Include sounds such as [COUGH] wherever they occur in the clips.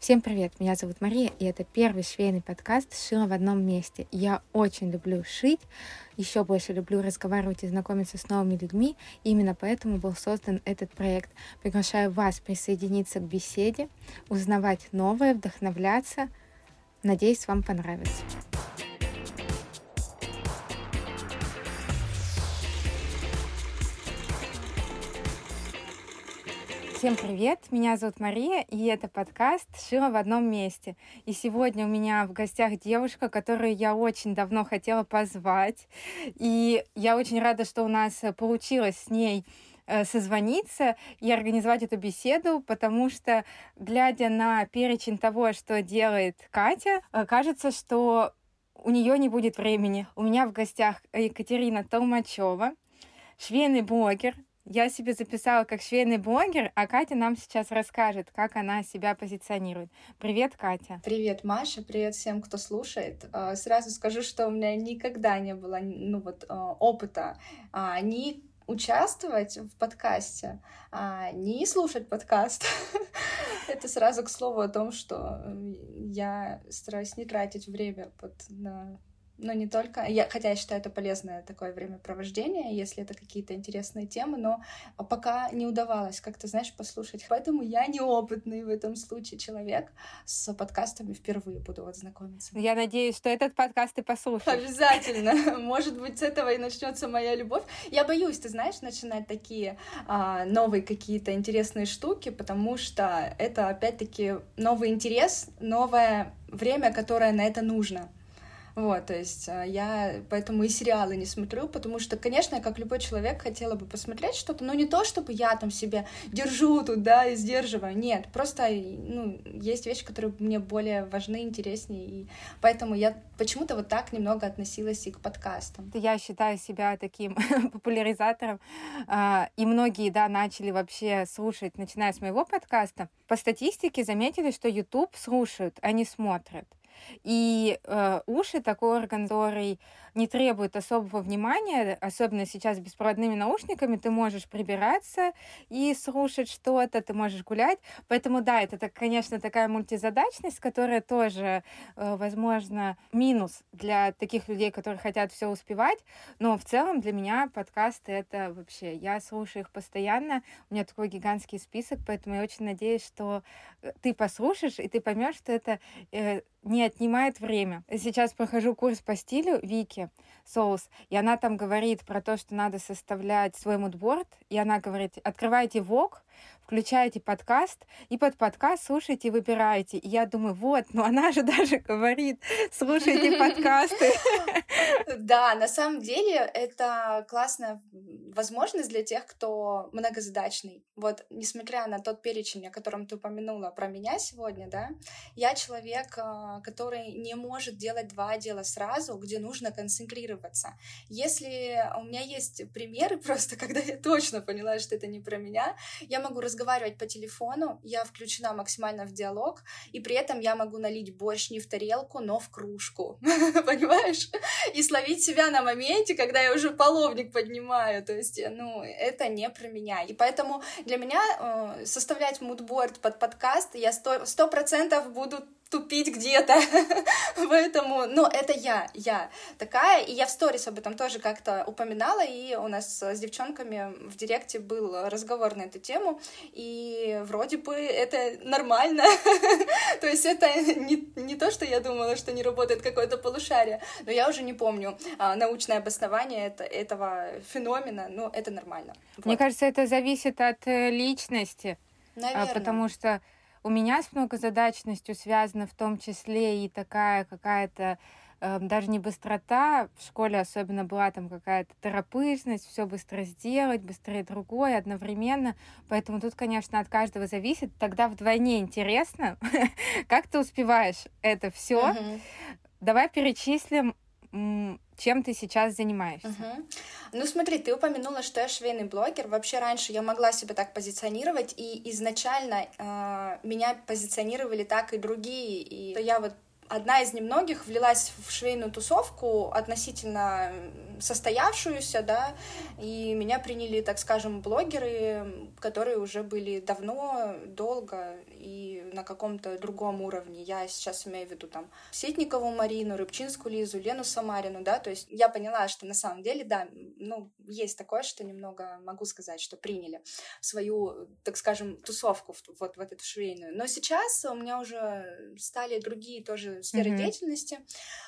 Всем привет, меня зовут Мария, и это первый швейный подкаст «Шила в одном месте». Я очень люблю шить, еще больше люблю разговаривать и знакомиться с новыми людьми, и именно поэтому был создан этот проект. Приглашаю вас присоединиться к беседе, узнавать новое, вдохновляться. Надеюсь, вам понравится. Всем привет! Меня зовут Мария, и это подкаст «Шила в одном месте». И сегодня у меня в гостях девушка, которую я очень давно хотела позвать. И я очень рада, что у нас получилось с ней э, созвониться и организовать эту беседу, потому что, глядя на перечень того, что делает Катя, э, кажется, что у нее не будет времени. У меня в гостях Екатерина Толмачева, швейный блогер, я себе записала как швейный блогер, а Катя нам сейчас расскажет, как она себя позиционирует. Привет, Катя. Привет, Маша. Привет всем, кто слушает. А, сразу скажу, что у меня никогда не было ну, вот, а, опыта а, ни участвовать в подкасте, не слушать подкаст. [LAUGHS] Это сразу к слову о том, что я стараюсь не тратить время под, на но не только, я, хотя я считаю это полезное такое времяпровождение, если это какие-то интересные темы, но пока не удавалось как-то, знаешь, послушать. Поэтому я неопытный в этом случае человек, с подкастами впервые буду вот знакомиться. Я надеюсь, что этот подкаст ты послушаешь. Обязательно. [LAUGHS] Может быть, с этого и начнется моя любовь. Я боюсь, ты знаешь, начинать такие а, новые какие-то интересные штуки, потому что это опять-таки новый интерес, новое время, которое на это нужно. Вот, то есть а, я поэтому и сериалы не смотрю, потому что, конечно, я, как любой человек, хотела бы посмотреть что-то, но не то, чтобы я там себя держу тут, да, и сдерживаю, нет, просто, ну, есть вещи, которые мне более важны, интереснее, и поэтому я почему-то вот так немного относилась и к подкастам. Я считаю себя таким [LAUGHS] популяризатором, а, и многие, да, начали вообще слушать, начиная с моего подкаста. По статистике заметили, что YouTube слушают, а не смотрят. И э, уши такой орган, который не требует особого внимания, особенно сейчас с беспроводными наушниками, ты можешь прибираться и слушать что-то, ты можешь гулять. Поэтому да, это, так, конечно, такая мультизадачность, которая тоже, э, возможно, минус для таких людей, которые хотят все успевать. Но в целом для меня подкасты это вообще, я слушаю их постоянно, у меня такой гигантский список, поэтому я очень надеюсь, что э, ты послушаешь, и ты поймешь, что это э, не отнимает время. Сейчас прохожу курс по стилю Вики Соус, и она там говорит про то, что надо составлять свой мудборд, и она говорит, открывайте ВОК, включаете подкаст, и под подкаст слушайте, выбираете. И я думаю, вот, ну она же [LAUGHS] даже говорит, слушайте подкасты. [LAUGHS] Да, на самом деле это классная возможность для тех, кто многозадачный. Вот, несмотря на тот перечень, о котором ты упомянула про меня сегодня, да, я человек, а, который не может делать два дела сразу, где нужно концентрироваться. Если у меня есть примеры [LAUGHS] просто, когда я точно поняла, что это не про меня, я могу разговаривать разговаривать по телефону, я включена максимально в диалог, и при этом я могу налить борщ не в тарелку, но в кружку, [LAUGHS] понимаешь? И словить себя на моменте, когда я уже половник поднимаю, то есть, ну, это не про меня. И поэтому для меня э, составлять мудборд под подкаст, я сто процентов буду тупить где-то. [LAUGHS] Поэтому, ну, это я, я такая. И я в сторис об этом тоже как-то упоминала, и у нас с девчонками в директе был разговор на эту тему, и вроде бы это нормально. [LAUGHS] то есть это не, не то, что я думала, что не работает какое-то полушарие, но я уже не помню а, научное обоснование это, этого феномена, но это нормально. Мне кажется, это зависит от э, личности. Наверное. Потому что у меня с многозадачностью связана в том числе и такая какая-то э, даже не быстрота, в школе особенно была там какая-то торопышность, все быстро сделать, быстрее другое одновременно. Поэтому тут, конечно, от каждого зависит. Тогда вдвойне интересно, [LAUGHS] как ты успеваешь это все. Давай перечислим чем ты сейчас занимаешься? Угу. Ну смотри, ты упомянула, что я швейный блогер. Вообще раньше я могла себя так позиционировать, и изначально э, меня позиционировали так и другие. И я вот одна из немногих влилась в швейную тусовку относительно состоявшуюся, да, и меня приняли, так скажем, блогеры, которые уже были давно, долго и на каком-то другом уровне. Я сейчас имею в виду там Сетникову Марину, Рыбчинскую Лизу, Лену Самарину, да, то есть я поняла, что на самом деле, да, ну, есть такое, что немного могу сказать, что приняли свою, так скажем, тусовку вот в эту швейную. Но сейчас у меня уже стали другие тоже сферы mm-hmm. деятельности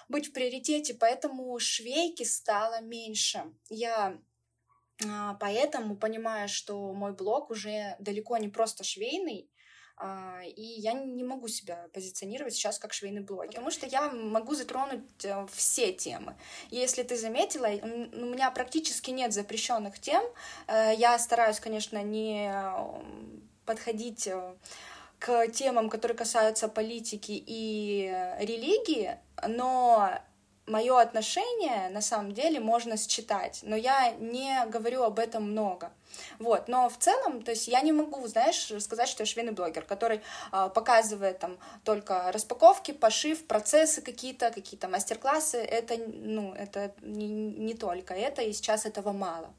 быть в приоритете, поэтому швейки стало меньше. Я а, поэтому понимаю, что мой блог уже далеко не просто швейный, а, и я не могу себя позиционировать сейчас как швейный блогер, потому что я могу затронуть э, все темы. Если ты заметила, у меня практически нет запрещенных тем. Э, я стараюсь, конечно, не подходить э, к темам, которые касаются политики и религии, но мое отношение на самом деле можно считать, но я не говорю об этом много. Вот, но в целом, то есть я не могу, знаешь, сказать, что я швейный блогер, который э, показывает там только распаковки, пошив, процессы какие-то, какие-то мастер-классы. Это, ну, это не, не только это, и сейчас этого мало.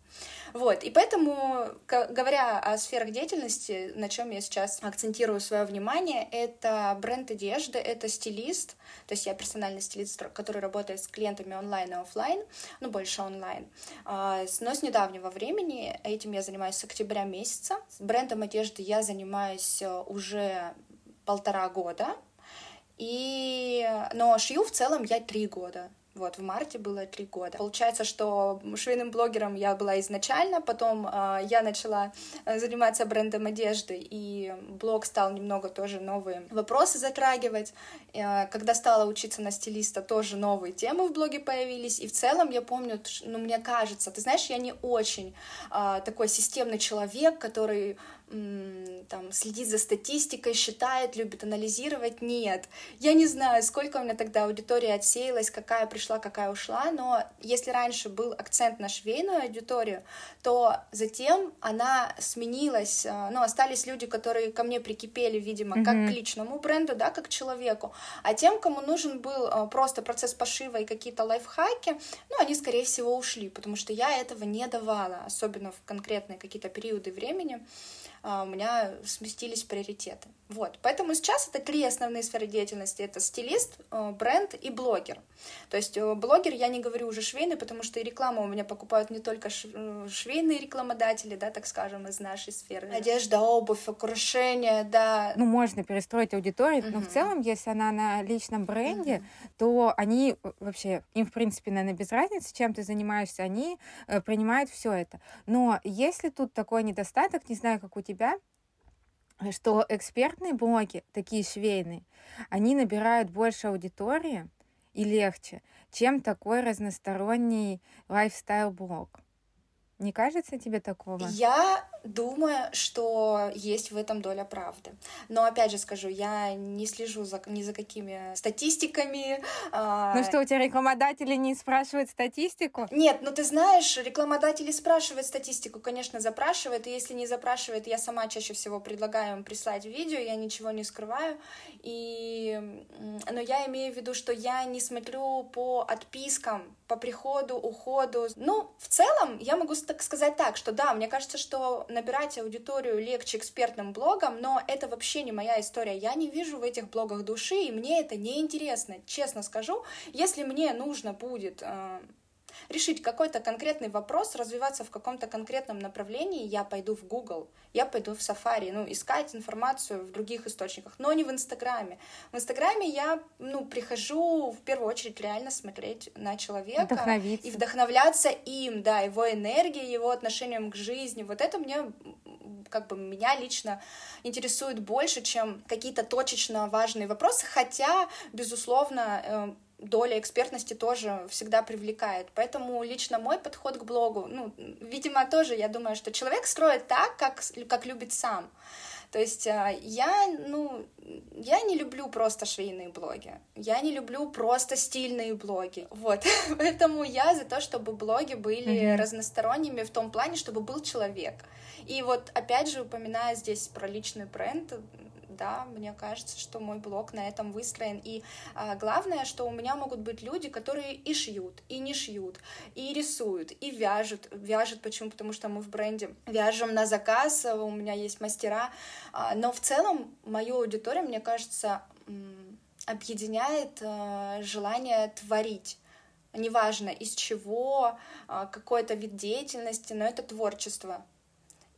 Вот, и поэтому, говоря о сферах деятельности, на чем я сейчас акцентирую свое внимание, это бренд одежды, это стилист, то есть я персональный стилист, который работает с клиентами онлайн и офлайн, ну, больше онлайн. А, но с недавнего времени этим я занимаюсь с октября месяца. С брендом одежды я занимаюсь э, уже полтора года, и... но шью в целом я три года. Вот, в марте было три года. Получается, что швейным блогером я была изначально, потом э, я начала э, заниматься брендом одежды, и блог стал немного тоже новые вопросы затрагивать. Э, когда стала учиться на стилиста, тоже новые темы в блоге появились, и в целом я помню, ну, мне кажется, ты знаешь, я не очень э, такой системный человек, который там, следит за статистикой, считает, любит анализировать. Нет. Я не знаю, сколько у меня тогда аудитория отсеялась, какая пришла, какая ушла, но если раньше был акцент на швейную аудиторию, то затем она сменилась, а, ну, остались люди, которые ко мне прикипели, видимо, mm-hmm. как к личному бренду, да, как к человеку, а тем, кому нужен был а, просто процесс пошива и какие-то лайфхаки, ну, они, скорее всего, ушли, потому что я этого не давала, особенно в конкретные какие-то периоды времени. А, у меня сместились приоритеты. Вот, поэтому сейчас это три основные сферы деятельности. Это стилист, э, бренд и блогер. То есть э, блогер, я не говорю уже швейный, потому что и рекламу у меня покупают не только э, швейные рекламодатели, да, так скажем, из нашей сферы. Одежда, обувь, украшения, да. Ну, можно перестроить аудиторию, но в целом, если она на личном бренде, то они вообще, им, в принципе, наверное, без разницы, чем ты занимаешься, они принимают все это. Но если тут такой недостаток, не знаю, как у тебя, что экспертные блоги, такие швейные, они набирают больше аудитории и легче, чем такой разносторонний лайфстайл-блог. Не кажется тебе такого? Я думаю, что есть в этом доля правды. Но опять же скажу, я не слежу за, ни за какими статистиками. А, ну что, у тебя рекламодатели не спрашивают статистику? Нет, ну ты знаешь, рекламодатели спрашивают статистику, конечно, запрашивают. И если не запрашивают, я сама чаще всего предлагаю им прислать видео, я ничего не скрываю. И... Но я имею в виду, что я не смотрю по отпискам, по приходу, уходу. Ну, в целом, я могу так сказать так, что да, мне кажется, что набирать аудиторию легче экспертным блогом, но это вообще не моя история. Я не вижу в этих блогах души, и мне это не интересно, честно скажу. Если мне нужно будет э, решить какой-то конкретный вопрос, развиваться в каком-то конкретном направлении, я пойду в Google, я пойду в Safari, ну, искать информацию в других источниках, но не в Инстаграме. В Инстаграме я, ну, прихожу в первую очередь реально смотреть на человека и вдохновляться им, да, его энергией, его отношением к жизни. Вот это мне как бы меня лично интересует больше, чем какие-то точечно важные вопросы, хотя, безусловно, э, доля экспертности тоже всегда привлекает. Поэтому лично мой подход к блогу, ну, видимо, тоже, я думаю, что человек строит так, как, как любит сам. То есть а, я, ну, я не люблю просто швейные блоги. Я не люблю просто стильные блоги. Вот. [LAUGHS] Поэтому я за то, чтобы блоги были mm-hmm. разносторонними в том плане, чтобы был человек. И вот опять же, упоминая здесь про личный бренд, да, мне кажется, что мой блог на этом выстроен. И а, главное, что у меня могут быть люди, которые и шьют, и не шьют, и рисуют, и вяжут. Вяжут почему? Потому что мы в бренде вяжем на заказ, у меня есть мастера. А, но в целом мою аудиторию, мне кажется, объединяет а, желание творить неважно из чего, а, какой-то вид деятельности, но это творчество.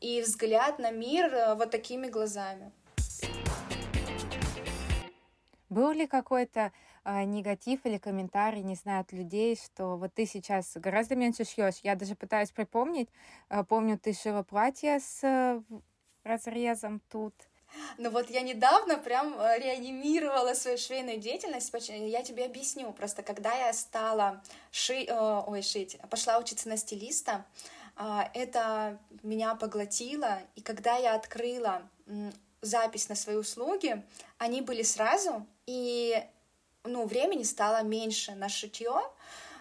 И взгляд на мир э, вот такими глазами. Был ли какой-то э, негатив или комментарий, не знаю, от людей, что вот ты сейчас гораздо меньше шьешь? Я даже пытаюсь припомнить. Э, помню, ты шила платье с э, разрезом тут. Ну вот я недавно прям э, реанимировала свою швейную деятельность. Я тебе объясню. Просто когда я стала ши... Э, ой, шить, пошла учиться на стилиста, а, это меня поглотило. И когда я открыла запись на свои услуги, они были сразу, и ну, времени стало меньше на шитье,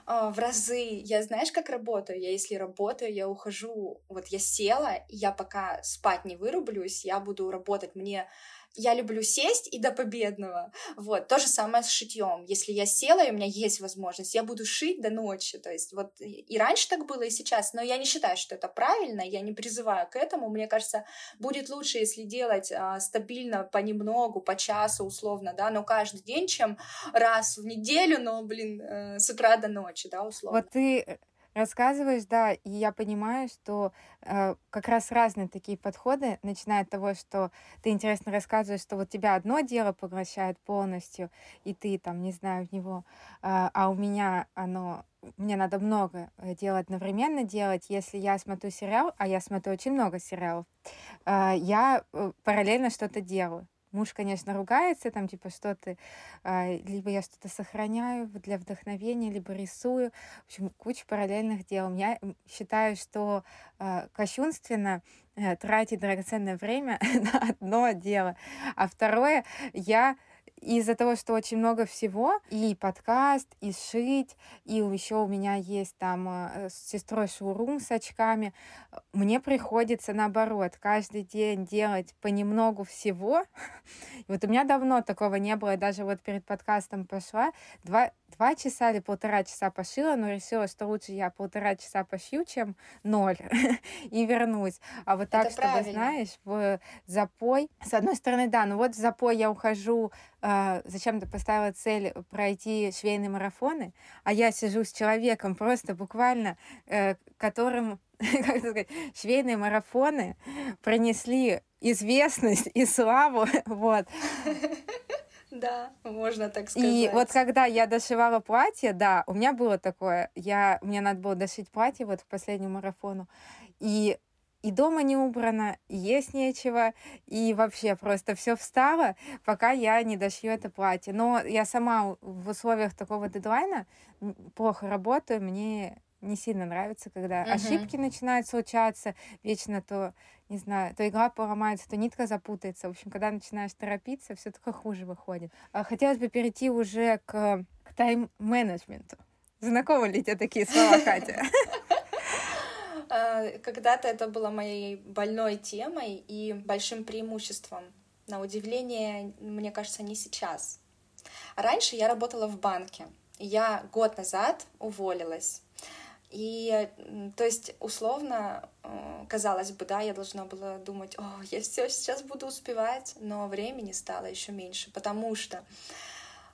а, в разы. Я знаешь, как работаю? Я если работаю, я ухожу, вот я села, я пока спать не вырублюсь, я буду работать. Мне я люблю сесть и до победного. Вот, то же самое с шитьем. Если я села, и у меня есть возможность, я буду шить до ночи. То есть вот и раньше так было, и сейчас. Но я не считаю, что это правильно, я не призываю к этому. Мне кажется, будет лучше, если делать а, стабильно понемногу, по часу условно, да, но каждый день, чем раз в неделю, но, блин, э, с утра до ночи, да, условно. Вот ты э, Рассказываешь, да, и я понимаю, что э, как раз разные такие подходы, начиная от того, что ты интересно рассказываешь, что вот тебя одно дело поглощает полностью, и ты там, не знаю, в него, э, а у меня оно, мне надо много э, дел одновременно делать. Если я смотрю сериал, а я смотрю очень много сериалов, э, я э, параллельно что-то делаю. Муж, конечно, ругается, там, типа, что ты, а, либо я что-то сохраняю для вдохновения, либо рисую. В общем, куча параллельных дел. Я считаю, что а, кощунственно э, тратить драгоценное время [LAUGHS] на одно дело. А второе, я из-за того, что очень много всего, и подкаст, и шить, и еще у меня есть там э, с сестрой шоурум с очками, мне приходится наоборот каждый день делать понемногу всего. И [LAUGHS] вот у меня давно такого не было, я даже вот перед подкастом пошла, два, два часа или полтора часа пошила, но решила, что лучше я полтора часа пошью, чем ноль, [LAUGHS] и вернусь. А вот так, Это чтобы, правильно. знаешь, в запой. С одной стороны, да, ну вот в запой я ухожу, э, зачем-то поставила цель пройти швейные марафоны, а я сижу с человеком просто буквально, э, которым [LAUGHS] как сказать, швейные марафоны принесли известность и славу, [LAUGHS] вот. Да, можно так сказать. И вот когда я дошивала платье, да, у меня было такое, я, мне надо было дошить платье вот к последнему марафону, и и дома не убрано, и есть нечего, и вообще просто все встало, пока я не дошью это платье. Но я сама в условиях такого дедлайна плохо работаю, мне не сильно нравится, когда uh-huh. ошибки начинают случаться, вечно то, не знаю, то игла поломается, то нитка запутается. В общем, когда начинаешь торопиться, все только хуже выходит. А хотелось бы перейти уже к, к тайм-менеджменту. Знакомы ли тебе такие слова, Катя? [LAUGHS] А, когда-то это было моей больной темой и большим преимуществом. На удивление, мне кажется, не сейчас. Раньше я работала в банке. Я год назад уволилась. И, то есть, условно, э, казалось бы, да, я должна была думать, о, я все сейчас буду успевать, но времени стало еще меньше, потому что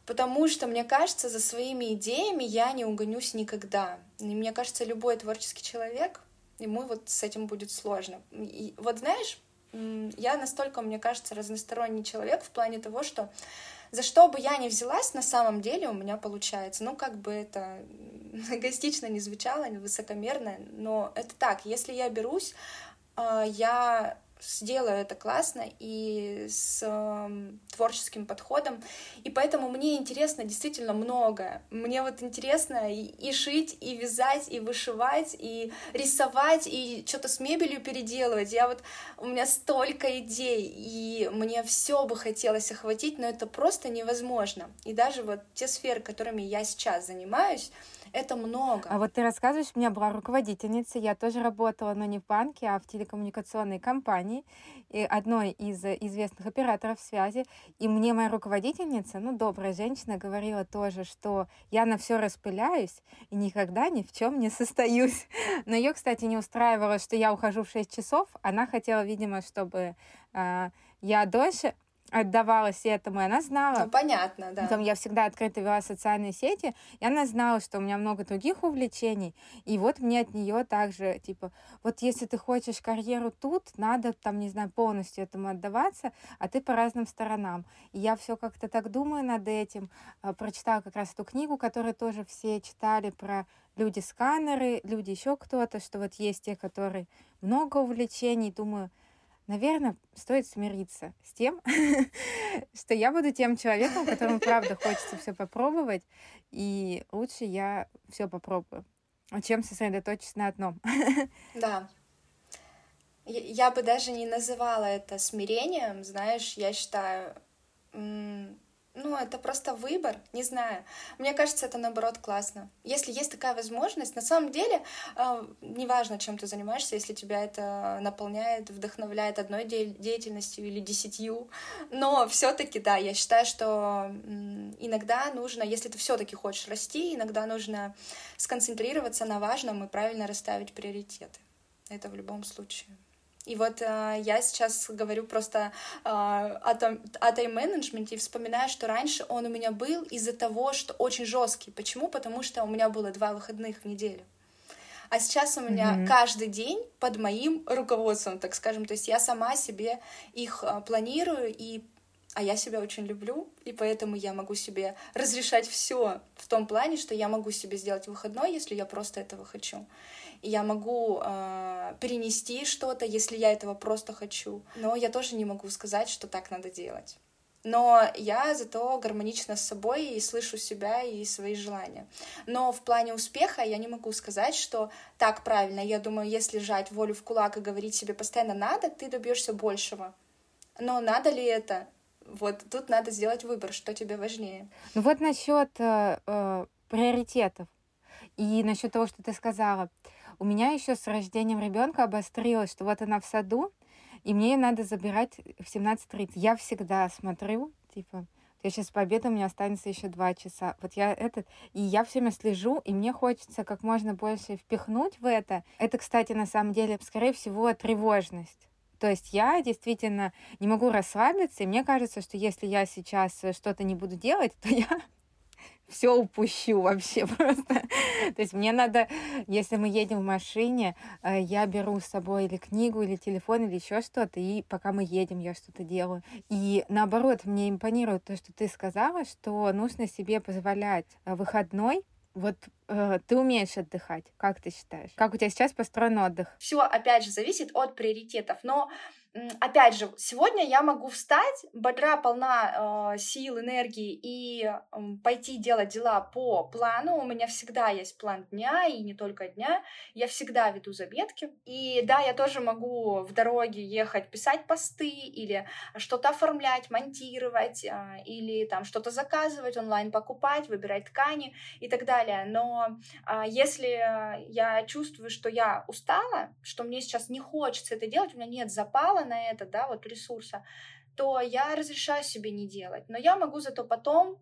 Потому что, мне кажется, за своими идеями я не угонюсь никогда. И мне кажется, любой творческий человек, ему вот с этим будет сложно. И вот знаешь, я настолько, мне кажется, разносторонний человек в плане того, что за что бы я ни взялась, на самом деле у меня получается. Ну, как бы это [LAUGHS] эгоистично не звучало, не высокомерно, но это так. Если я берусь, а, я сделаю это классно и с э, творческим подходом. И поэтому мне интересно действительно многое. Мне вот интересно и, и шить, и вязать, и вышивать, и рисовать, и что-то с мебелью переделывать. Я вот у меня столько идей, и мне все бы хотелось охватить, но это просто невозможно. И даже вот те сферы, которыми я сейчас занимаюсь, это много. А вот ты рассказываешь, у меня была руководительница, я тоже работала, но не в банке, а в телекоммуникационной компании и одной из известных операторов связи, и мне моя руководительница, ну, добрая женщина, говорила тоже, что я на все распыляюсь и никогда ни в чем не состоюсь. [LAUGHS] Но ее, кстати, не устраивало, что я ухожу в 6 часов. Она хотела, видимо, чтобы э, я дольше отдавалась этому, и она знала. Ну, понятно, да. Потом я всегда открыто вела социальные сети, и она знала, что у меня много других увлечений, и вот мне от нее также, типа, вот если ты хочешь карьеру тут, надо там, не знаю, полностью этому отдаваться, а ты по разным сторонам. И я все как-то так думаю над этим, а, прочитала как раз эту книгу, которую тоже все читали про люди-сканеры, люди еще кто-то, что вот есть те, которые много увлечений, думаю, наверное, стоит смириться с тем, [LAUGHS] что я буду тем человеком, которому правда хочется все попробовать, и лучше я все попробую, чем сосредоточиться на одном. [LAUGHS] Да. Я бы даже не называла это смирением, знаешь, я считаю, ну, это просто выбор, не знаю. Мне кажется, это наоборот классно. Если есть такая возможность, на самом деле, э, неважно, чем ты занимаешься, если тебя это наполняет, вдохновляет одной де- деятельностью или десятью, но все-таки, да, я считаю, что иногда нужно, если ты все-таки хочешь расти, иногда нужно сконцентрироваться на важном и правильно расставить приоритеты. Это в любом случае. И вот э, я сейчас говорю просто э, о, том, о тайм-менеджменте и вспоминаю, что раньше он у меня был из-за того, что очень жесткий. Почему? Потому что у меня было два выходных в неделю. А сейчас у меня mm-hmm. каждый день под моим руководством, так скажем. То есть я сама себе их э, планирую и а я себя очень люблю, и поэтому я могу себе разрешать все в том плане, что я могу себе сделать выходной, если я просто этого хочу я могу э, перенести что-то, если я этого просто хочу. Но я тоже не могу сказать, что так надо делать. Но я зато гармонична с собой и слышу себя и свои желания. Но в плане успеха я не могу сказать, что так правильно. Я думаю, если сжать волю в кулак и говорить себе постоянно надо, ты добьешься большего. Но надо ли это? Вот тут надо сделать выбор, что тебе важнее. Ну вот насчет э, э, приоритетов и насчет того, что ты сказала. У меня еще с рождением ребенка обострилось, что вот она в саду, и мне ее надо забирать в 17.30. Я всегда смотрю, типа, я сейчас по обеду, у меня останется еще два часа. Вот я этот, и я все время слежу, и мне хочется как можно больше впихнуть в это. Это, кстати, на самом деле, скорее всего, тревожность. То есть я действительно не могу расслабиться, и мне кажется, что если я сейчас что-то не буду делать, [LAUGHS] то я все упущу вообще [LAUGHS] просто. То есть мне надо, если мы едем в машине, э, я беру с собой или книгу, или телефон, или еще что-то, и пока мы едем, я что-то делаю. И наоборот, мне импонирует то, что ты сказала, что нужно себе позволять э, выходной вот э, ты умеешь отдыхать, как ты считаешь? Как у тебя сейчас построен отдых? Все, опять же, зависит от приоритетов. Но опять же, сегодня я могу встать, бодра, полна э, сил, энергии и э, пойти делать дела по плану. У меня всегда есть план дня, и не только дня. Я всегда веду заметки. И да, я тоже могу в дороге ехать, писать посты или что-то оформлять, монтировать, э, или там что-то заказывать, онлайн покупать, выбирать ткани и так далее. Но э, если я чувствую, что я устала, что мне сейчас не хочется это делать, у меня нет запала, на это, да, вот ресурса, то я разрешаю себе не делать. Но я могу зато потом,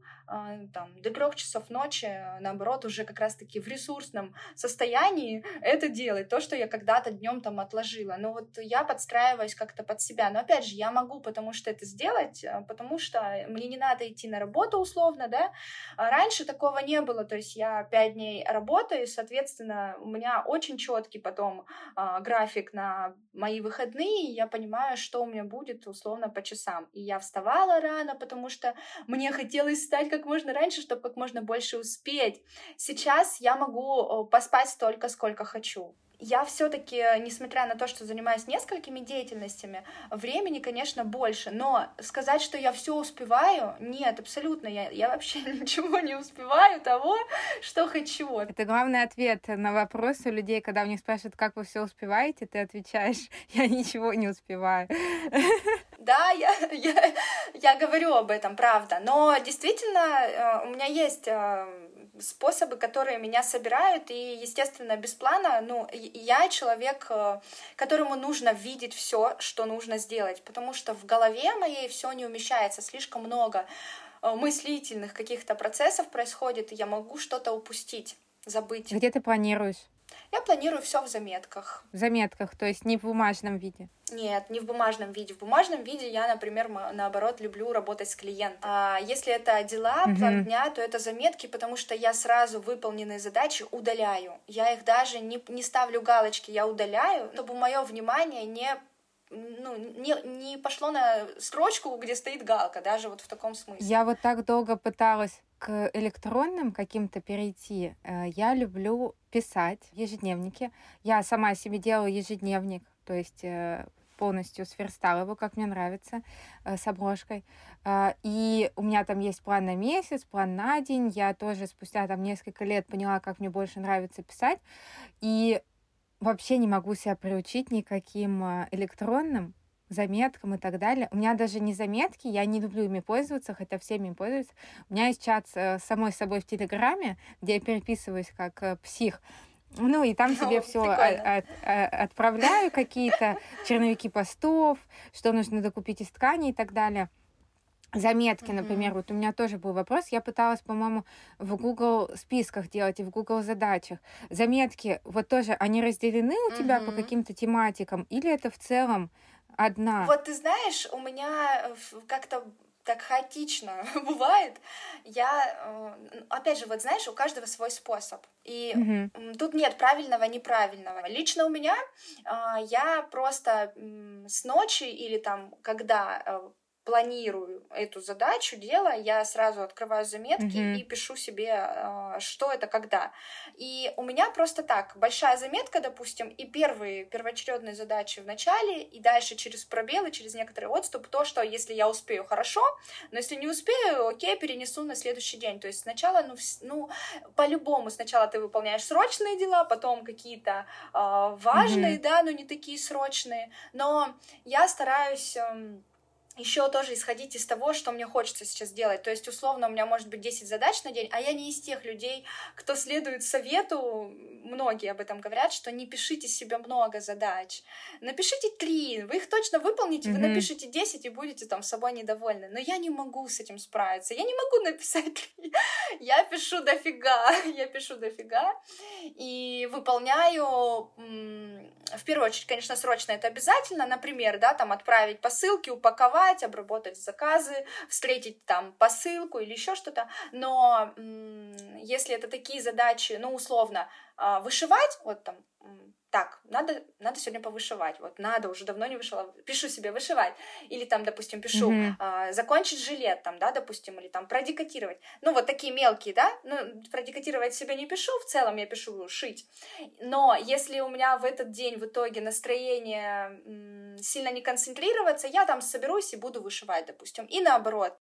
там, до трех часов ночи, э, наоборот, уже как раз-таки в ресурсном состоянии это делать, то, что я когда-то днем там отложила. Но вот я подстраиваюсь как-то под себя. Но опять же, я могу, потому что это сделать, э, потому что мне не надо идти на работу условно, да. А раньше такого не было, то есть я пять дней работаю, соответственно, у меня очень четкий потом график на мои выходные, и я понимаю, что у меня будет условно по часам. И я вставала рано, потому что мне хотелось встать как можно раньше, чтобы как можно больше успеть. Сейчас я могу поспать столько, сколько хочу я все-таки, несмотря на то, что занимаюсь несколькими деятельностями, времени, конечно, больше. Но сказать, что я все успеваю, нет, абсолютно. Я, я вообще [LAUGHS] ничего не успеваю того, что хочу. Это главный ответ на вопрос у людей, когда у них спрашивают, как вы все успеваете, ты отвечаешь, [LAUGHS] я ничего не успеваю. [LAUGHS] Да, я, я, я говорю об этом, правда. Но действительно, э, у меня есть э, способы, которые меня собирают, и, естественно, без плана, ну, я человек, э, которому нужно видеть все, что нужно сделать, потому что в голове моей все не умещается, слишком много э, мыслительных каких-то процессов происходит, и я могу что-то упустить, забыть. Где ты планируешь? Я планирую все в заметках. В заметках, то есть не в бумажном виде? Нет, не в бумажном виде. В бумажном виде я, например, наоборот, люблю работать с клиентом. А если это дела, план дня, то это заметки, потому что я сразу выполненные задачи удаляю. Я их даже не, не ставлю галочки, я удаляю, чтобы мое внимание не ну, не, не пошло на строчку, где стоит галка, даже вот в таком смысле. Я вот так долго пыталась к электронным каким-то перейти. Э, я люблю писать ежедневники. Я сама себе делаю ежедневник, то есть э, полностью сверстала его, как мне нравится, э, с обложкой. И у меня там есть план на месяц, план на день. Я тоже спустя там несколько лет поняла, как мне больше нравится писать. И вообще не могу себя приучить никаким электронным заметкам и так далее. У меня даже не заметки, я не люблю ими пользоваться, хотя всеми пользуются. У меня есть чат с э, самой собой в Телеграме, где я переписываюсь как э, псих. Ну, и там себе все от, от, отправляю, какие-то черновики постов, что нужно докупить из ткани и так далее. Заметки, например, вот у меня тоже был вопрос. Я пыталась, по-моему, в Google списках делать и в Google задачах. Заметки, вот тоже, они разделены у тебя по каким-то тематикам, или это в целом одна. Вот ты знаешь, у меня э, как-то так хаотично [LAUGHS] бывает. Я, э, опять же, вот знаешь, у каждого свой способ. И mm тут нет правильного, неправильного. Лично у меня а, я просто с ночи или там, когда э, планирую эту задачу, дело, я сразу открываю заметки mm-hmm. и пишу себе, а, что это, когда. И у меня просто так, большая заметка, допустим, и первые первоочередные задачи в начале, и дальше через пробелы, через некоторый отступ, то, что если я успею, хорошо, но если не успею, окей, перенесу на следующий день. То есть сначала, ну, ну по-любому, сначала ты выполняешь срочные дела, потом какие-то э, важные, mm-hmm. да, но не такие срочные. Но я стараюсь... Э, еще тоже исходить из того, что мне хочется сейчас делать. То есть, условно, у меня может быть 10 задач на день, а я не из тех людей, кто следует совету, многие об этом говорят, что не пишите себе много задач. Напишите три, вы их точно выполните, mm-hmm. вы напишите 10 и будете там собой недовольны. Но я не могу с этим справиться. Я не могу написать три. Я пишу дофига, [LAUGHS] я пишу дофига. И выполняю, в первую очередь, конечно, срочно это обязательно. Например, да, там отправить посылки, упаковать, написать, обработать заказы, встретить там посылку или еще что-то. Но если это такие задачи, ну, условно, а, вышивать, вот там, так, надо, надо сегодня повышивать, вот надо, уже давно не вышила, пишу себе вышивать, или там, допустим, пишу mm-hmm. а, закончить жилет, там, да, допустим, или там продекотировать, ну, вот такие мелкие, да, ну, продекотировать себе не пишу, в целом я пишу шить, но если у меня в этот день в итоге настроение м, сильно не концентрироваться, я там соберусь и буду вышивать, допустим, и наоборот,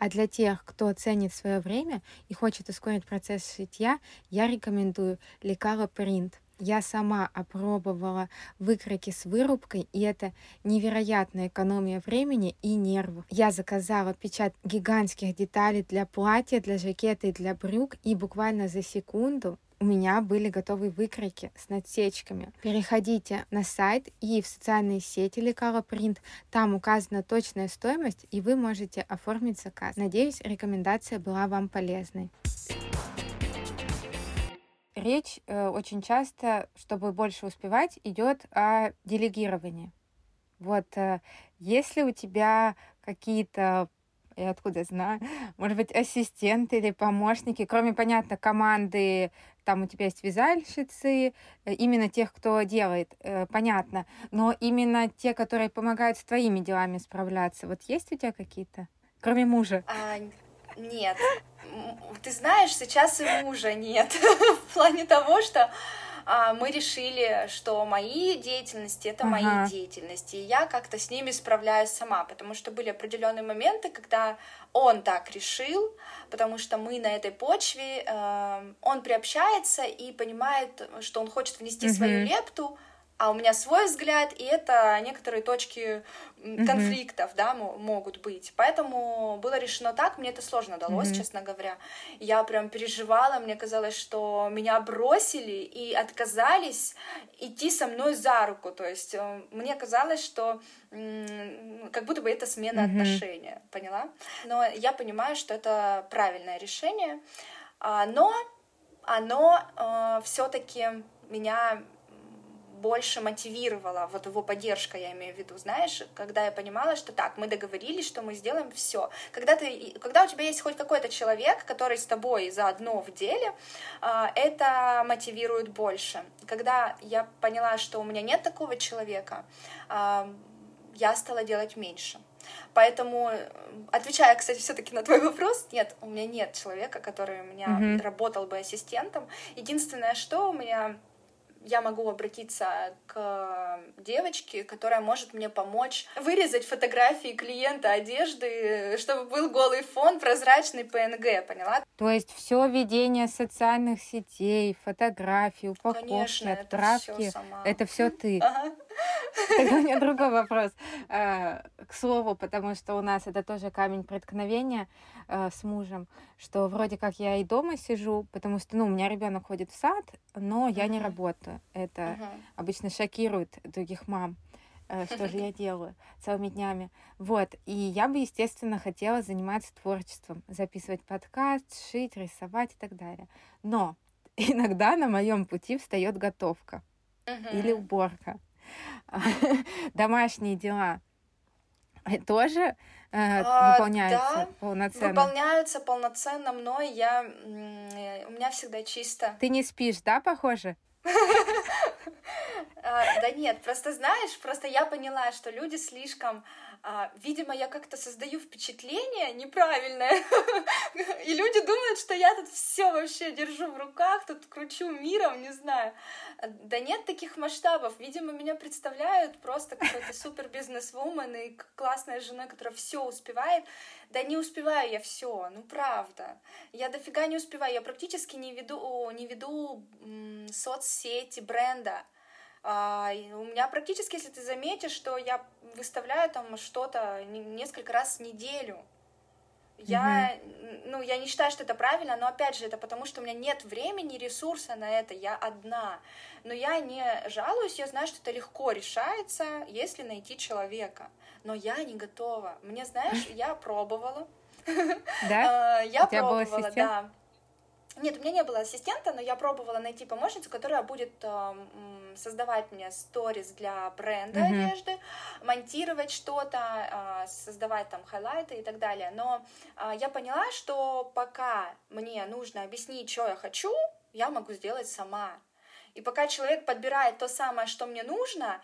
а для тех, кто ценит свое время и хочет ускорить процесс шитья, я рекомендую Лекала Print. Я сама опробовала выкройки с вырубкой, и это невероятная экономия времени и нервов. Я заказала печать гигантских деталей для платья, для жакета и для брюк, и буквально за секунду у меня были готовые выкройки с надсечками. Переходите на сайт и в социальные сети Лекала Print. Там указана точная стоимость, и вы можете оформить заказ. Надеюсь, рекомендация была вам полезной. Речь э, очень часто, чтобы больше успевать, идет о делегировании. Вот э, если у тебя какие-то я откуда знаю, [LAUGHS] может быть, ассистенты или помощники, кроме, понятно, команды там у тебя есть вязальщицы, э, именно тех, кто делает, э, понятно, но именно те, которые помогают с твоими делами справляться, вот есть у тебя какие-то, кроме мужа? А, нет, ты знаешь, сейчас и мужа нет, [LAUGHS] в плане того, что мы решили, что мои деятельности это ага. мои деятельности, и я как-то с ними справляюсь сама, потому что были определенные моменты, когда он так решил, потому что мы на этой почве, э, он приобщается и понимает, что он хочет внести mm-hmm. свою лепту, а у меня свой взгляд, и это некоторые точки конфликтов, mm-hmm. да, могут быть. Поэтому было решено так, мне это сложно далось, mm-hmm. честно говоря. Я прям переживала, мне казалось, что меня бросили и отказались идти со мной за руку. То есть э, мне казалось, что как будто бы это смена mm-hmm. отношения, поняла? Но я понимаю, что это правильное решение, а, но оно э, все-таки меня больше мотивировала, вот его поддержка, я имею в виду, знаешь, когда я понимала, что так, мы договорились, что мы сделаем все. Когда, ты, когда у тебя есть хоть какой-то человек, который с тобой заодно в деле, а, это мотивирует больше. Когда я поняла, что у меня нет такого человека, а, я стала делать меньше. Поэтому, отвечая, кстати, все-таки на твой вопрос, нет, у меня нет человека, который у меня mm-hmm. работал бы ассистентом. Единственное, что у меня я могу обратиться к девочке, которая может мне помочь вырезать фотографии клиента одежды, чтобы был голый фон, прозрачный PNG, поняла? То есть все ведение социальных сетей, фотографии, упаковки, Конечно, отправки, это все ты. Ага. Тогда у меня другой вопрос. Э, к слову, потому что у нас это тоже камень преткновения э, с мужем, что вроде как я и дома сижу, потому что, ну, у меня ребенок ходит в сад, но я не работаю. Это обычно шокирует других мам э, что же я делаю целыми днями. Вот. И я бы, естественно, хотела заниматься творчеством, записывать подкаст, шить, рисовать и так далее. Но [LAUGHS] иногда на моем пути встает готовка uh-huh. или уборка. [LAUGHS] домашние дела тоже э, а, выполняются да, полноценно? Выполняются полноценно мной. Я, у меня всегда чисто. Ты не спишь, да, похоже? [LAUGHS] А, да нет, просто знаешь, просто я поняла, что люди слишком а, видимо, я как-то создаю впечатление неправильное, [LAUGHS] и люди думают, что я тут все вообще держу в руках, тут кручу миром, не знаю. Да нет таких масштабов. Видимо, меня представляют просто какой-то супер бизнес-вумен и классная жена, которая все успевает. Да не успеваю я все, ну правда. Я дофига не успеваю. Я практически не веду, не веду соцсети бренда. А, у меня практически, если ты заметишь, что я выставляю там что-то несколько раз в неделю. Я, mm-hmm. ну, я не считаю, что это правильно, но опять же, это потому, что у меня нет времени, ресурса на это, я одна. Но я не жалуюсь, я знаю, что это легко решается, если найти человека. Но я не готова. Мне, знаешь, я пробовала. Да? [LAUGHS] А, я пробовала, да. Нет, у меня не было ассистента, но я пробовала найти помощницу, которая будет э, создавать мне сторис для бренда mm-hmm. одежды, монтировать что-то, э, создавать там хайлайты и так далее. Но э, я поняла, что пока мне нужно объяснить, что я хочу, я могу сделать сама. И пока человек подбирает то самое, что мне нужно,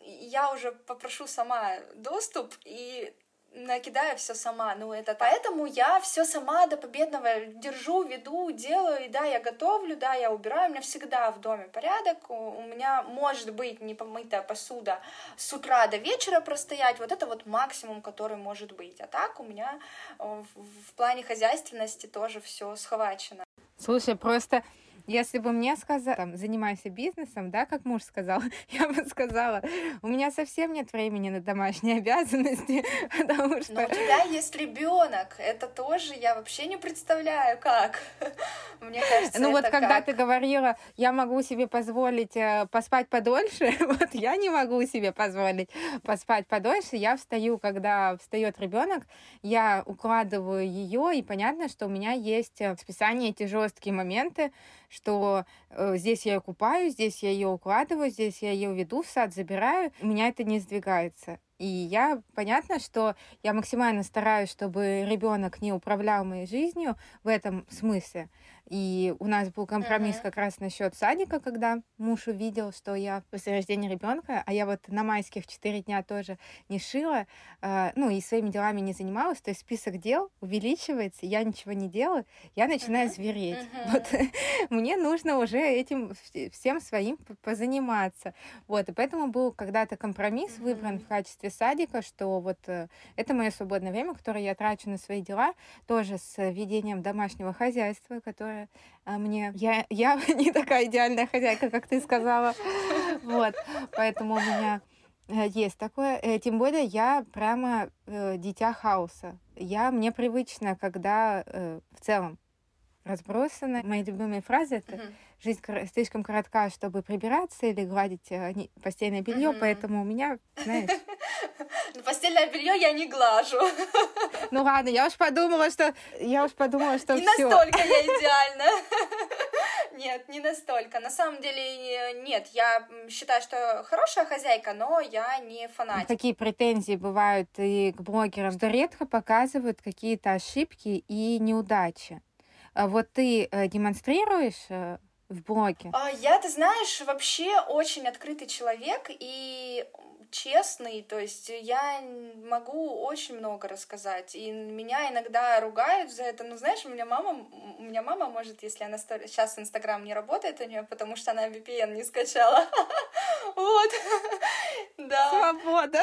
я уже попрошу сама доступ, и накидаю все сама. Ну, это поэтому я все сама до победного держу, веду, делаю. И да, я готовлю, да, я убираю. У меня всегда в доме порядок. У меня может быть не помытая посуда с утра до вечера простоять. Вот это вот максимум, который может быть. А так у меня э, в плане хозяйственности тоже все схвачено. Слушай, просто если бы мне сказали, там, занимайся бизнесом, да, как муж сказал, [LAUGHS] я бы сказала, у меня совсем нет времени на домашние [LAUGHS] обязанности, [LAUGHS] потому что... Но у тебя есть ребенок, это тоже я вообще не представляю, как. Мне кажется, Ну вот когда как. ты говорила, я могу себе позволить э, поспать подольше, вот я не могу себе позволить поспать подольше, я встаю, когда встает ребенок, я укладываю ее, и понятно, что у меня есть в списании эти жесткие моменты, что э, здесь я ее купаю, здесь я ее укладываю, здесь я ее веду в сад, забираю, у меня это не сдвигается. И я, понятно, что я максимально стараюсь, чтобы ребенок не управлял моей жизнью в этом смысле. И у нас был компромисс uh-huh. как раз насчет садика, когда муж увидел, что я после рождения ребенка, а я вот на майских четыре дня тоже не шила, э, ну и своими делами не занималась, то есть список дел увеличивается, я ничего не делаю, я начинаю uh-huh. звереть. Uh-huh. Вот [LAUGHS] мне нужно уже этим всем своим позаниматься. Вот, и поэтому был когда-то компромисс uh-huh. выбран в качестве садика, что вот э, это мое свободное время, которое я трачу на свои дела, тоже с ведением домашнего хозяйства, которое а, мне... Я, я [LAUGHS] не такая идеальная хозяйка, как ты сказала. [LAUGHS] Вот, поэтому у меня э, есть такое. Э, тем более я прямо э, дитя хаоса. Я, мне привычно, когда в целом разбросаны. Мои любимые фразы это uh-huh. жизнь слишком коротка, чтобы прибираться или гладить постельное белье, uh-huh. поэтому у меня, знаешь. Ну, постельное белье я не глажу. [LAUGHS] Ну ладно, я уж подумала, что я уж подумала, что Не настолько я [LAUGHS] идеальна. [LAUGHS] Нет, не настолько. На самом деле, нет, я считаю, что хорошая хозяйка, но я не фанат. Какие претензии бывают и к блогерам, что редко показывают какие-то ошибки и неудачи. А вот ты э, демонстрируешь э, в блоге? А, я, ты знаешь, вообще очень открытый человек, и честный, то есть я могу очень много рассказать, и меня иногда ругают за это, ну, знаешь, у меня мама, у меня мама может, если она сейчас Инстаграм не работает у нее, потому что она VPN не скачала, [LAUGHS] вот, [LAUGHS] да. Свобода.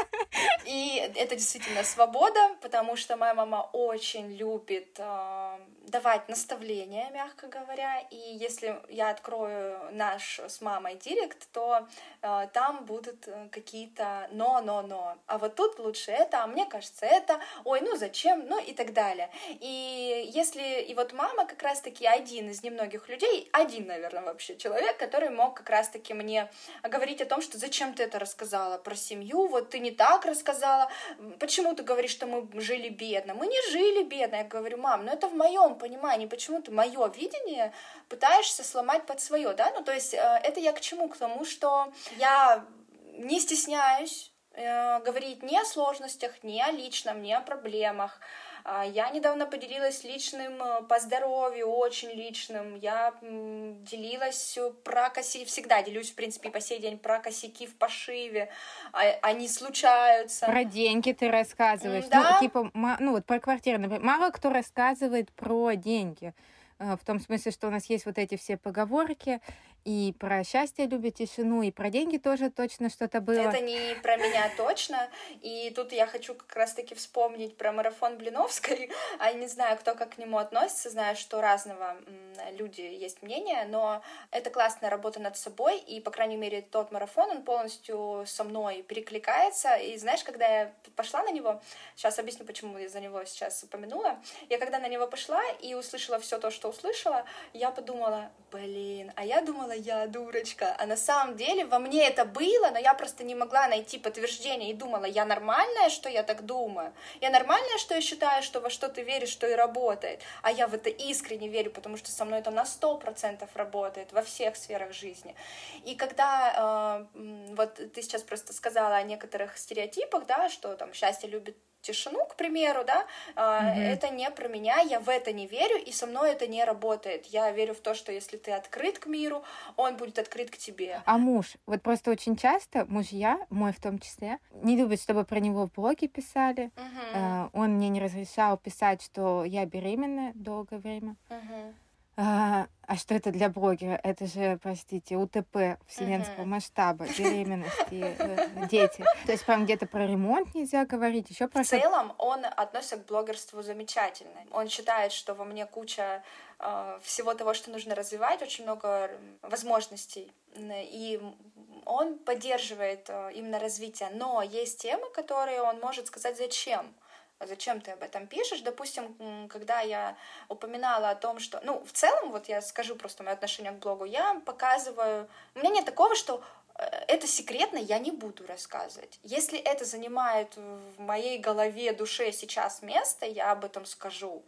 И это действительно свобода, потому что моя мама очень любит э, давать наставления, мягко говоря, и если я открою наш с мамой директ, то э, там будут э, какие-то но, но, но. А вот тут лучше это, а мне кажется это, ой, ну зачем, ну и так далее. И если, и вот мама как раз-таки один из немногих людей, один, наверное, вообще человек, который мог как раз-таки мне говорить о том, что зачем ты это рассказала про семью, вот ты не так рассказала, почему ты говоришь, что мы жили бедно? Мы не жили бедно. Я говорю, мам, ну это в моем понимании, почему ты мое видение пытаешься сломать под свое, да? Ну то есть э, это я к чему? К тому, что я не стесняюсь э, говорить ни о сложностях, ни о личном, ни о проблемах. А, я недавно поделилась личным э, по здоровью, очень личным. Я делилась про косяки, всегда делюсь, в принципе, по сей день про косяки в пошиве. А, они случаются. Про деньги ты рассказываешь. Да? Ну, типа, ну вот про квартиру, например. Мало кто рассказывает про деньги. Э, в том смысле, что у нас есть вот эти все поговорки, и про счастье любит тишину, и про деньги тоже точно что-то было. Это не про меня точно. И тут я хочу как раз-таки вспомнить про марафон Блиновской. [LAUGHS] А не знаю, кто как к нему относится, знаю, что разного люди есть мнение, но это классная работа над собой, и, по крайней мере, тот марафон, он полностью со мной перекликается. И знаешь, когда я пошла на него, сейчас объясню, почему я за него сейчас упомянула, я когда на него пошла и услышала все то, что услышала, я подумала, блин, а я думала, я дурочка. А на самом деле во мне это было, но я просто не могла найти подтверждение и думала, я нормальная, что я так думаю. Я нормальная, что я считаю, что во что ты веришь, что и работает. А я в это искренне верю, потому что со мной это на сто процентов работает во всех сферах жизни. И когда э, вот ты сейчас просто сказала о некоторых стереотипах, да, что там счастье любит тишину, к примеру, да, mm-hmm. это не про меня, я в это не верю, и со мной это не работает. Я верю в то, что если ты открыт к миру, он будет открыт к тебе. А муж, вот просто очень часто мужья, мой в том числе, не любят, чтобы про него в блоге писали. Mm-hmm. Он мне не разрешал писать, что я беременная долгое время. Mm-hmm. А, а что это для блогера? Это же, простите, УТП вселенского uh-huh. масштаба, [LAUGHS] беременности, э, дети. То есть прям где-то про ремонт нельзя говорить, еще про... В целом он относится к блогерству замечательно. Он считает, что во мне куча э, всего того, что нужно развивать, очень много возможностей. И он поддерживает э, именно развитие. Но есть темы, которые он может сказать, зачем зачем ты об этом пишешь. Допустим, когда я упоминала о том, что... Ну, в целом, вот я скажу просто мое отношение к блогу, я показываю... У меня нет такого, что э, это секретно, я не буду рассказывать. Если это занимает в моей голове, душе сейчас место, я об этом скажу.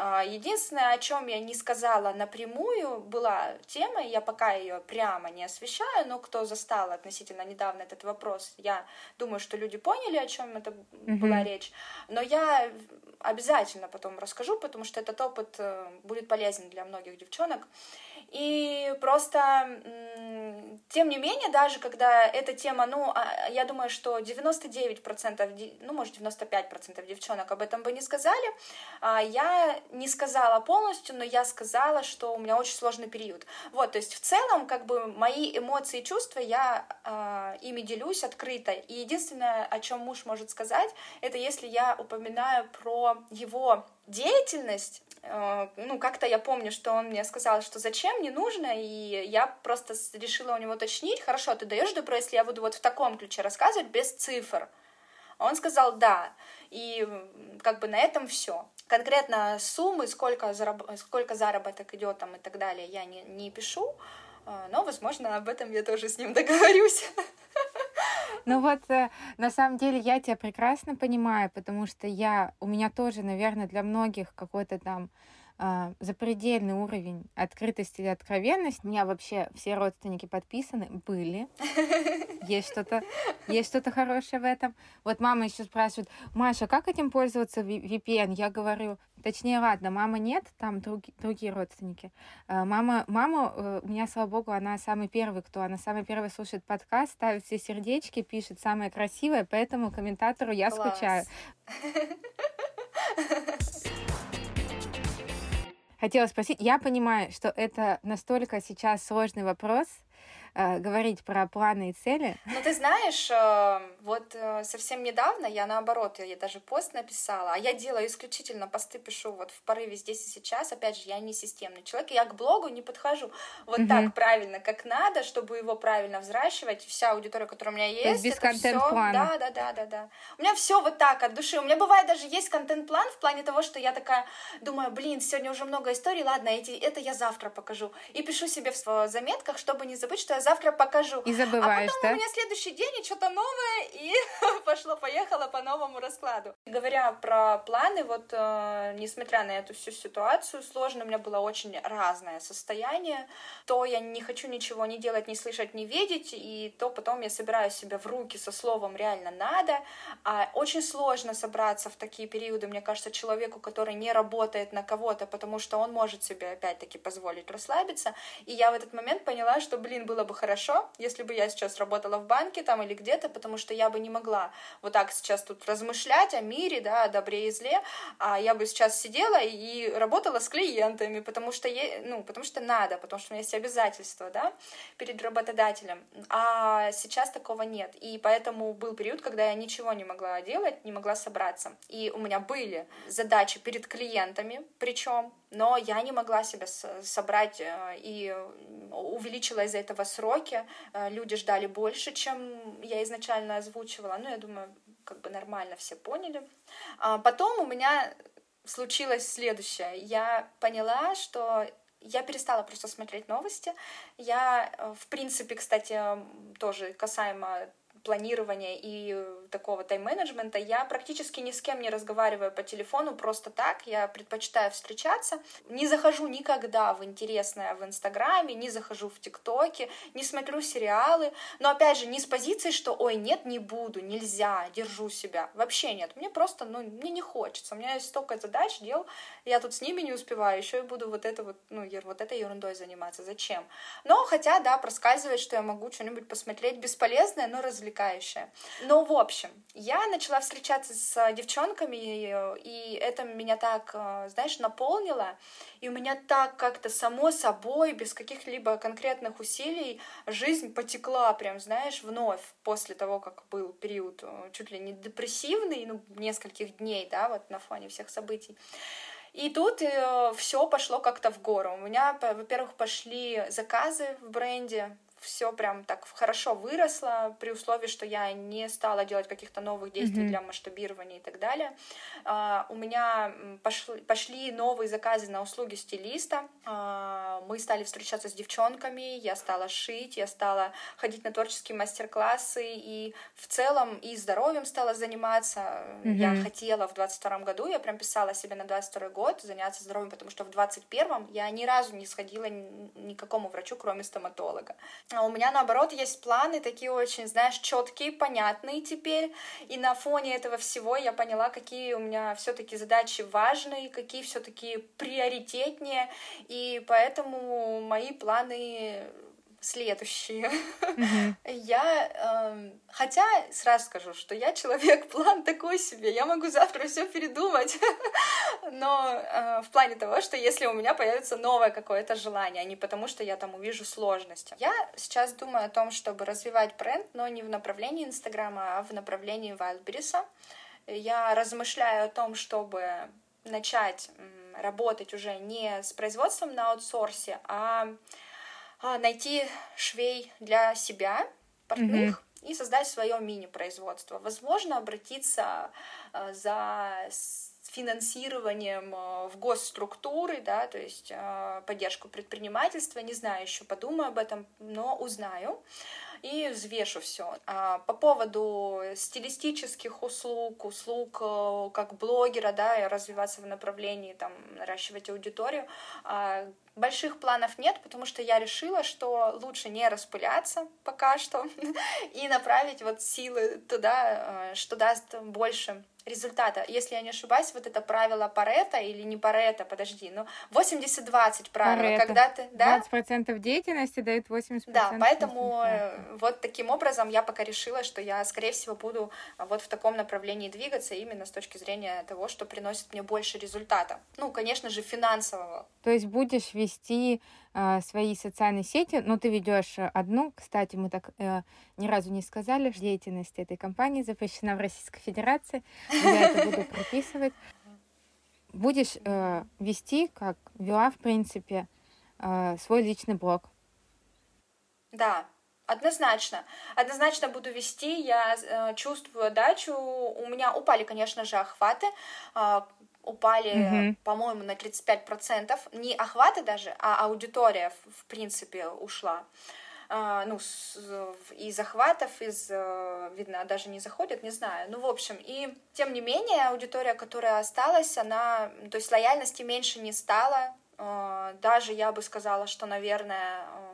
А, единственное, о чем я не сказала напрямую, была тема, я пока ее прямо не освещаю, но кто застал относительно недавно этот вопрос, я думаю, что люди поняли, о чем это mm-hmm. была речь. Но я обязательно потом расскажу, потому что этот опыт э, будет полезен для многих девчонок. И просто, тем не менее, даже когда эта тема, ну, а, я думаю, что 99%, ну, может, 95% девчонок об этом бы не сказали, а, я не сказала полностью, но я сказала, что у меня очень сложный период. Вот, то есть в целом, как бы мои эмоции и чувства, я э, ими делюсь открыто. И единственное, о чем муж может сказать, это если я упоминаю про его деятельность, э, ну, как-то я помню, что он мне сказал, что зачем, не нужно, и я просто решила у него уточнить, хорошо, ты даешь добро, если я буду вот в таком ключе рассказывать, без цифр. Он сказал да, и как бы на этом все. Конкретно суммы, сколько, зараб... сколько заработок идет там и так далее, я не, не пишу, э, но, возможно, об этом я тоже с ним договорюсь. Ну вот, э, на самом деле, я тебя прекрасно понимаю, потому что я, у меня тоже, наверное, для многих какой-то там а, запредельный уровень открытости и откровенности. У меня вообще все родственники подписаны были. [LAUGHS] Есть что-то, есть что-то хорошее в этом. Вот мама еще спрашивает, Маша, как этим пользоваться VPN? Я говорю, точнее, ладно, мама нет, там други, другие родственники. А, мама, мама, э, у меня, слава богу, она самый первый, кто, она самый первый слушает подкаст, ставит все сердечки, пишет самое красивое, поэтому комментатору я Класс. скучаю. [LAUGHS] хотела спросить, я понимаю, что это настолько сейчас сложный вопрос, э, говорить про планы и цели. Ну, ты знаешь, э, вот э, совсем недавно я наоборот, я даже пост написала, а я делаю исключительно посты, пишу вот в порыве здесь и сейчас. Опять же, я не системный человек, я к блогу не подхожу вот угу. так правильно, как надо, чтобы его правильно взращивать. Вся аудитория, которая у меня есть, То есть без контент-плана. Да, да, да, да, да. У меня все вот так от души. У меня бывает даже есть контент-план в плане того, что я такая думаю, блин, сегодня уже много историй, ладно, эти, это я завтра покажу. И пишу себе в заметках, чтобы не забыть, что я завтра покажу. И забываешь, а потом да? у меня следующий день и что-то новое, и [LAUGHS] пошло-поехало по новому раскладу. Говоря про планы, вот э, несмотря на эту всю ситуацию сложно, у меня было очень разное состояние. То я не хочу ничего не делать, не слышать, не видеть, и то потом я собираю себя в руки со словом «реально надо». А очень сложно собраться в такие периоды, мне кажется, человеку, который не работает на кого-то, потому что он может себе опять-таки позволить расслабиться. И я в этот момент поняла, что, блин, было бы хорошо, если бы я сейчас работала в банке там или где-то, потому что я бы не могла вот так сейчас тут размышлять о мире, да, о добре и зле, а я бы сейчас сидела и работала с клиентами, потому что, е... ну, потому что надо, потому что у меня есть обязательства, да, перед работодателем. А сейчас такого нет. И поэтому был период, когда я ничего не могла делать, не могла собраться. И у меня были задачи перед клиентами, причем, но я не могла себя собрать э, и увеличила из-за этого сроки. Э, люди ждали больше, чем я изначально озвучивала. Ну, я думаю, как бы нормально все поняли. А потом у меня случилось следующее. Я поняла, что я перестала просто смотреть новости. Я, э, в принципе, кстати, тоже касаемо планирования и такого тайм-менеджмента, я практически ни с кем не разговариваю по телефону просто так, я предпочитаю встречаться. Не захожу никогда в интересное в Инстаграме, не захожу в ТикТоке, не смотрю сериалы, но опять же не с позиции, что ой, нет, не буду, нельзя, держу себя. Вообще нет, мне просто, ну, мне не хочется, у меня есть столько задач, дел, я тут с ними не успеваю, еще и буду вот это вот, ну, вот этой ерундой заниматься, зачем? Но хотя, да, проскальзывает, что я могу что-нибудь посмотреть бесполезное, но развлекающее. Но, в общем, я начала встречаться с девчонками, и это меня так, знаешь, наполнило, и у меня так как-то само собой, без каких-либо конкретных усилий, жизнь потекла прям, знаешь, вновь после того, как был период чуть ли не депрессивный, ну, нескольких дней, да, вот на фоне всех событий. И тут э, все пошло как-то в гору. У меня, во-первых, пошли заказы в бренде, все прям так хорошо выросло при условии, что я не стала делать каких-то новых действий mm-hmm. для масштабирования и так далее. Uh, у меня пошли, пошли новые заказы на услуги стилиста. Uh, мы стали встречаться с девчонками, я стала шить, я стала ходить на творческие мастер-классы и в целом и здоровьем стала заниматься. Mm-hmm. Я хотела в 22 году, я прям писала себе на 22 год заняться здоровьем, потому что в 21 я ни разу не сходила ни, никакому врачу, кроме стоматолога. А у меня, наоборот, есть планы такие очень, знаешь, четкие, понятные теперь. И на фоне этого всего я поняла, какие у меня все-таки задачи важные, какие все-таки приоритетнее. И поэтому мои планы следующие. [LAUGHS] Я, э, хотя сразу скажу, что я человек [LAUGHS] план такой себе, я могу завтра все передумать, [LAUGHS] но э, в плане того, что если у меня появится новое какое-то желание, а не потому, что я там увижу сложности. Я сейчас думаю о том, чтобы развивать бренд, но не в направлении Инстаграма, а в направлении Вайлдберриса. Я размышляю о том, чтобы начать работать уже не с производством на аутсорсе, а, найти швей для себя, портных, mm-hmm. и создать свое мини-производство. Возможно, обратиться а, за финансированием а, в госструктуры, да, то есть поддержку предпринимательства, не знаю еще, подумаю об этом, но узнаю и взвешу все. А по поводу стилистических услуг, услуг э, как блогера, да, и развиваться в направлении, там, наращивать аудиторию, а, Больших планов нет, потому что я решила, что лучше не распыляться пока что [LAUGHS] и направить вот силы туда, э, что даст больше результата. Если я не ошибаюсь, вот это правило Парета или не Парета, подожди, ну 80-20 правило, Парета. когда ты... Да? 20% деятельности дает 80%. Да, поэтому вот таким образом я пока решила, что я, скорее всего, буду вот в таком направлении двигаться именно с точки зрения того, что приносит мне больше результата. Ну, конечно же, финансового. То есть будешь вести э, свои социальные сети, но ты ведешь одну, кстати, мы так э, ни разу не сказали, деятельность этой компании запрещена в Российской Федерации, я это [LAUGHS] буду прописывать. Будешь э, вести, как вела, в принципе, э, свой личный блог. Да, Однозначно. Однозначно буду вести. Я э, чувствую отдачу. У меня упали, конечно же, охваты. Э, упали, mm-hmm. по-моему, на 35%. Не охваты даже, а аудитория, в, принципе, ушла. А, ну, из захватов, из, э, видно, даже не заходят, не знаю. Ну, в общем, и тем не менее, аудитория, которая осталась, она, то есть лояльности меньше не стало. А, даже я бы сказала, что, наверное, э,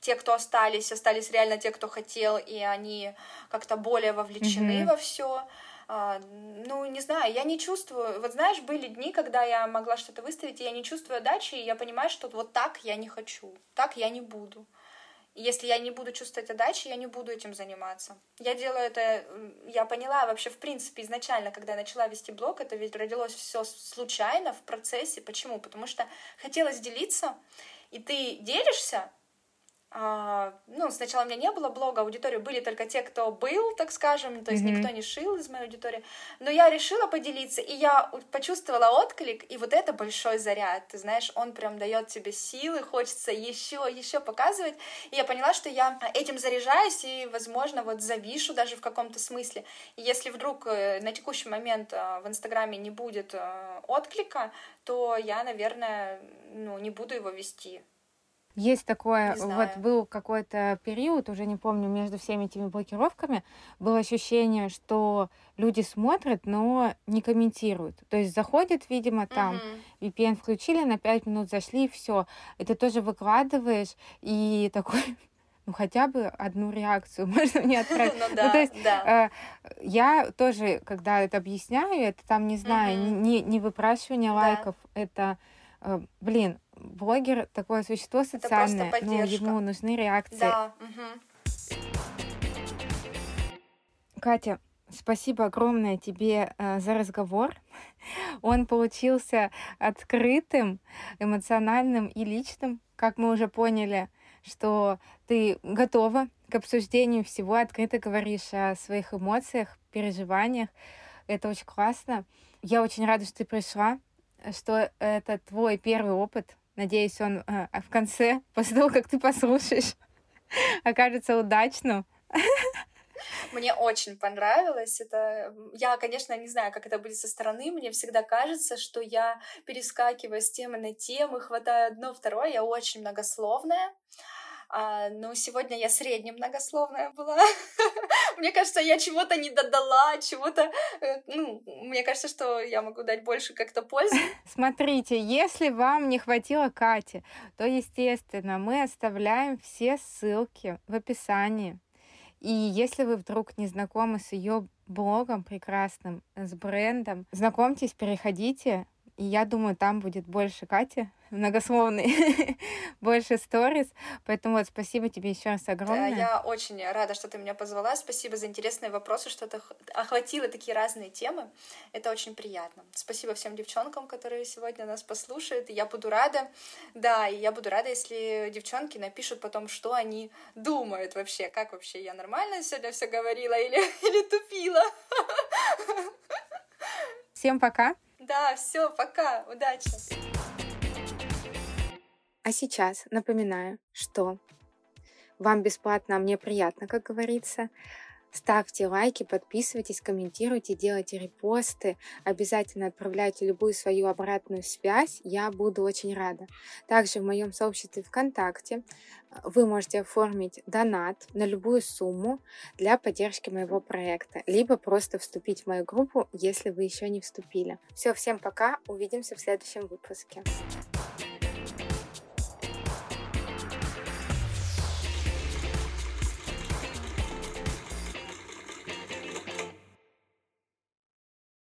те, кто остались, остались реально те, кто хотел, и они как-то более вовлечены mm-hmm. во все. А, ну, не знаю, я не чувствую. Вот знаешь, были дни, когда я могла что-то выставить, и я не чувствую отдачи, и я понимаю, что вот так я не хочу, так я не буду. Если я не буду чувствовать отдачи, я не буду этим заниматься. Я делаю это, я поняла вообще, в принципе, изначально, когда я начала вести блог, это ведь родилось все случайно в процессе. Почему? Потому что хотелось делиться, и ты делишься, ну, сначала у меня не было блога, аудитории были только те, кто был, так скажем, то есть mm-hmm. никто не шил из моей аудитории. Но я решила поделиться, и я почувствовала отклик, и вот это большой заряд, ты знаешь, он прям дает тебе силы, хочется еще, еще показывать. И я поняла, что я этим заряжаюсь и, возможно, вот завишу даже в каком-то смысле. И если вдруг э, на текущий момент э, в Инстаграме не будет э, отклика, то я, наверное, ну, не буду его вести. Есть такое, вот был какой-то период, уже не помню, между всеми этими блокировками, было ощущение, что люди смотрят, но не комментируют. То есть заходят, видимо, там, Мгм. VPN включили, на 5 минут зашли, все. Это тоже выкладываешь, и такой, [LAUGHS] ну хотя бы одну реакцию [LAUGHS] можно мне отправить. Ну Ну, то есть да. э, я тоже, когда это объясняю, это там, не знаю, не, не выпрашивание Да. лайков, это, блин, блогер такое существо социальное, но ему нужны реакции. Да. Угу. Катя, спасибо огромное тебе э, за разговор. [LAUGHS] Он получился открытым, эмоциональным и личным. Как мы уже поняли, что ты готова к обсуждению всего, открыто говоришь о своих эмоциях, переживаниях. Это очень классно. Я очень рада, что ты пришла, что это твой первый опыт Надеюсь, он э, в конце, [LAUGHS] после того, как ты послушаешь, [LAUGHS] окажется удачным. Мне очень понравилось. Это я, конечно, не знаю, как это будет со стороны. Мне всегда кажется, что я перескакиваю с темы на тему, хватаю одно, второе. Я очень многословная. А, ну, сегодня я средне многословная была. [LAUGHS] мне кажется, я чего-то не додала, чего-то... Э, ну, мне кажется, что я могу дать больше как-то пользы. [LAUGHS] Смотрите, если вам не хватило Кати, то, естественно, мы оставляем все ссылки в описании. И если вы вдруг не знакомы с ее блогом прекрасным, с брендом, знакомьтесь, переходите. И я думаю, там будет больше Кати многословный, [LAUGHS] больше сторис. Поэтому вот спасибо тебе еще раз огромное. Я очень рада, что ты меня позвала. Спасибо за интересные вопросы, что ты охватила такие разные темы. Это очень приятно. Спасибо всем девчонкам, которые сегодня нас послушают. Я буду рада. Да, и я буду рада, если девчонки напишут потом, что они думают вообще. Как вообще я нормально сегодня все говорила или, [LAUGHS] или тупила. [LAUGHS] Всем пока. Да, все, пока, удачи. А сейчас напоминаю, что вам бесплатно, а мне приятно, как говорится. Ставьте лайки, подписывайтесь, комментируйте, делайте репосты. Обязательно отправляйте любую свою обратную связь. Я буду очень рада. Также в моем сообществе ВКонтакте вы можете оформить донат на любую сумму для поддержки моего проекта, либо просто вступить в мою группу, если вы еще не вступили. Все, всем пока, увидимся в следующем выпуске.